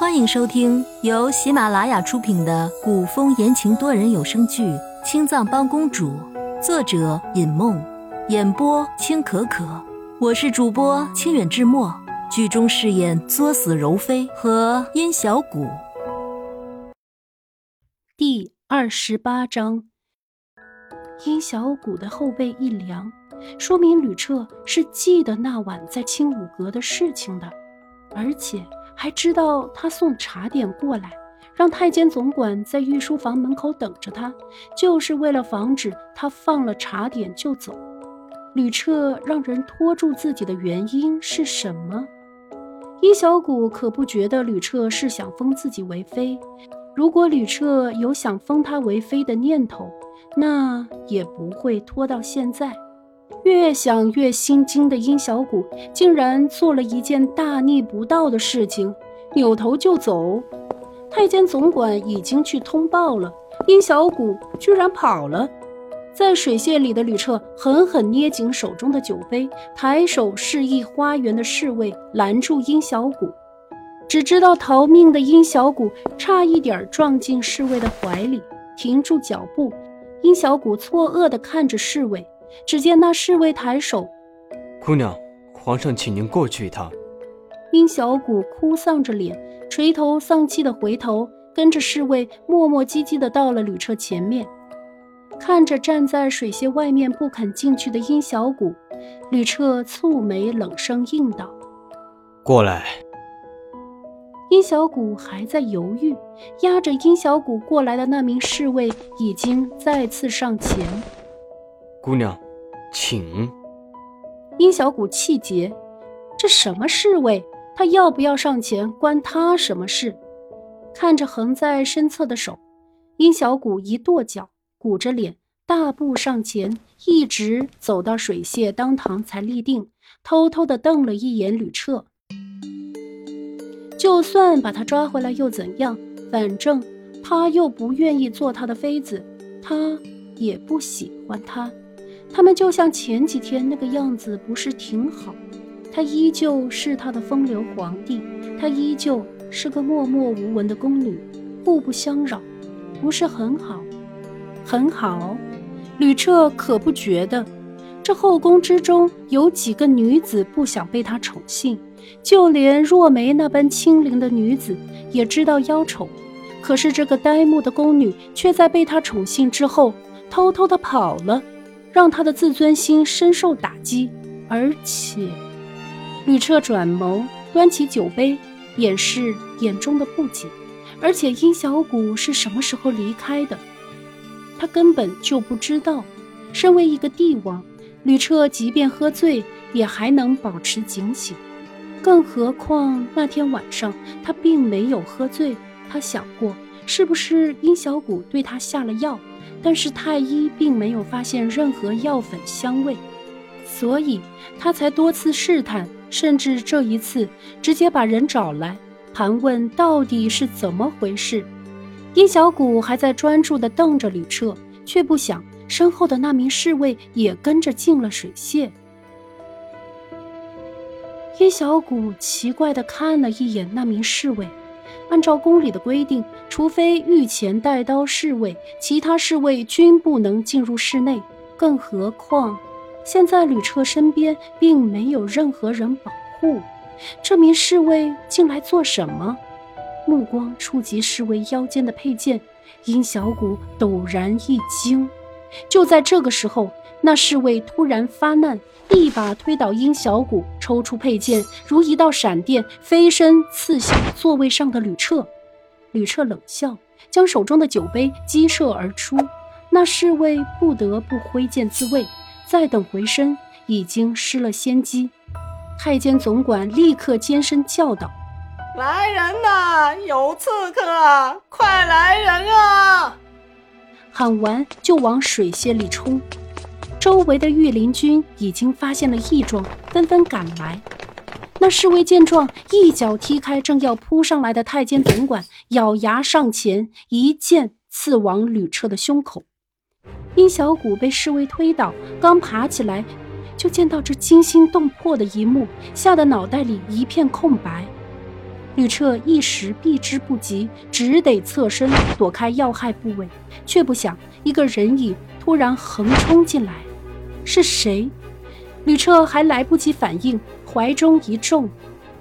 欢迎收听由喜马拉雅出品的古风言情多人有声剧《青藏帮公主》，作者尹梦，演播青可可。我是主播清远志墨，剧中饰演作死柔妃和殷小谷。第二十八章，殷小谷的后背一凉，说明吕彻是记得那晚在青武阁的事情的，而且。还知道他送茶点过来，让太监总管在御书房门口等着他，就是为了防止他放了茶点就走。吕彻让人拖住自己的原因是什么？殷小谷可不觉得吕彻是想封自己为妃。如果吕彻有想封他为妃的念头，那也不会拖到现在。越想越心惊的殷小谷，竟然做了一件大逆不道的事情，扭头就走。太监总管已经去通报了，殷小谷居然跑了。在水榭里的吕彻狠狠捏紧手中的酒杯，抬手示意花园的侍卫拦住殷小谷。只知道逃命的殷小谷差一点撞进侍卫的怀里，停住脚步。殷小谷错愕地看着侍卫。只见那侍卫抬手：“姑娘，皇上请您过去一趟。”殷小谷哭丧着脸，垂头丧气的回头，跟着侍卫磨磨唧唧的到了吕彻前面。看着站在水榭外面不肯进去的殷小谷，吕彻蹙眉冷声应道：“过来。”殷小谷还在犹豫，压着殷小谷过来的那名侍卫已经再次上前。姑娘，请。殷小谷气结，这什么侍卫？他要不要上前，关他什么事？看着横在身侧的手，殷小谷一跺脚，鼓着脸，大步上前，一直走到水榭当堂才立定，偷偷的瞪了一眼吕彻。就算把他抓回来又怎样？反正他又不愿意做他的妃子，他也不喜欢他。他们就像前几天那个样子，不是挺好？他依旧是他的风流皇帝，他依旧是个默默无闻的宫女，互不相扰，不是很好？很好。吕彻可不觉得，这后宫之中有几个女子不想被他宠幸？就连若梅那般清灵的女子也知道邀宠，可是这个呆木的宫女却在被他宠幸之后，偷偷的跑了。让他的自尊心深受打击，而且，吕彻转眸，端起酒杯，掩饰眼中的不解。而且，殷小谷是什么时候离开的？他根本就不知道。身为一个帝王，吕彻即便喝醉，也还能保持警醒。更何况那天晚上他并没有喝醉。他想过，是不是殷小谷对他下了药？但是太医并没有发现任何药粉香味，所以他才多次试探，甚至这一次直接把人找来盘问到底是怎么回事。殷小谷还在专注地瞪着吕彻，却不想身后的那名侍卫也跟着进了水榭。殷小谷奇怪地看了一眼那名侍卫。按照宫里的规定，除非御前带刀侍卫，其他侍卫均不能进入室内。更何况，现在吕彻身边并没有任何人保护，这名侍卫进来做什么？目光触及侍卫腰间的佩剑，殷小谷陡然一惊。就在这个时候，那侍卫突然发难，一把推倒殷小谷，抽出佩剑，如一道闪电飞身刺向座位上的吕彻。吕彻冷笑，将手中的酒杯击射而出。那侍卫不得不挥剑自卫，再等回身，已经失了先机。太监总管立刻尖声叫道：“来人呐！有刺客！快来人啊！”喊完就往水榭里冲，周围的御林军已经发现了异状，纷纷赶来。那侍卫见状，一脚踢开正要扑上来的太监总管，咬牙上前，一剑刺往吕彻的胸口。殷小谷被侍卫推倒，刚爬起来，就见到这惊心动魄的一幕，吓得脑袋里一片空白。吕彻一时避之不及，只得侧身躲开要害部位，却不想一个人影突然横冲进来。是谁？吕彻还来不及反应，怀中一重，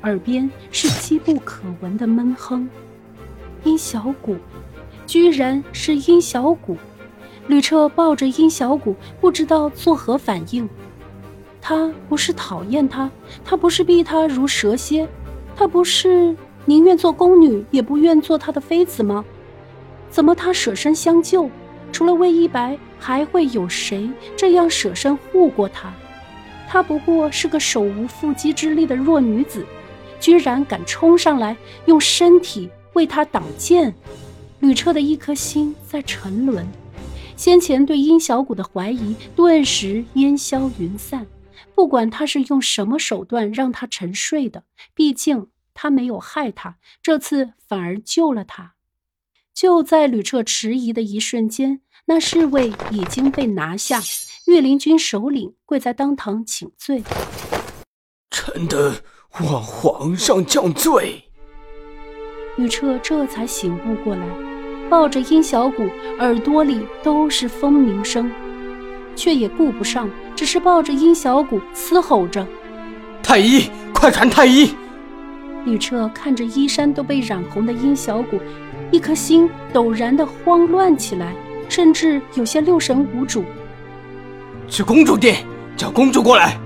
耳边是机不可闻的闷哼。殷小谷，居然是殷小谷！吕彻抱着殷小谷，不知道作何反应。他不是讨厌他，他不是避他如蛇蝎，他不是宁愿做宫女也不愿做他的妃子吗？怎么他舍身相救？除了魏一白，还会有谁这样舍身护过他？她不过是个手无缚鸡之力的弱女子，居然敢冲上来用身体为他挡剑。吕彻的一颗心在沉沦，先前对殷小谷的怀疑顿时烟消云散。不管他是用什么手段让他沉睡的，毕竟他没有害他，这次反而救了他。就在吕彻迟疑的一瞬间，那侍卫已经被拿下，御林军首领跪在当堂请罪：“臣等望皇上降罪。”吕彻这才醒悟过来，抱着殷小谷，耳朵里都是风鸣声，却也顾不上。只是抱着殷小谷嘶吼着：“太医，快传太医！”吕彻看着衣衫都被染红的殷小谷，一颗心陡然的慌乱起来，甚至有些六神无主。去公主殿，叫公主过来！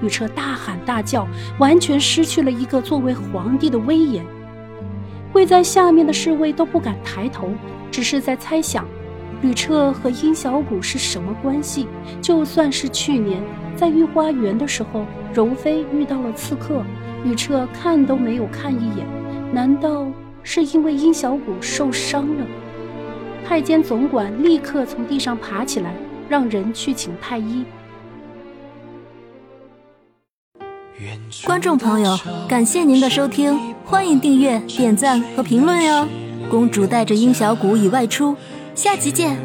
吕彻大喊大叫，完全失去了一个作为皇帝的威严。跪在下面的侍卫都不敢抬头，只是在猜想。吕彻和殷小谷是什么关系？就算是去年在御花园的时候，柔妃遇到了刺客，吕彻看都没有看一眼，难道是因为殷小谷受伤了？太监总管立刻从地上爬起来，让人去请太医。观众朋友，感谢您的收听，欢迎订阅、点赞和评论哟！公主带着殷小谷已外出。下集见。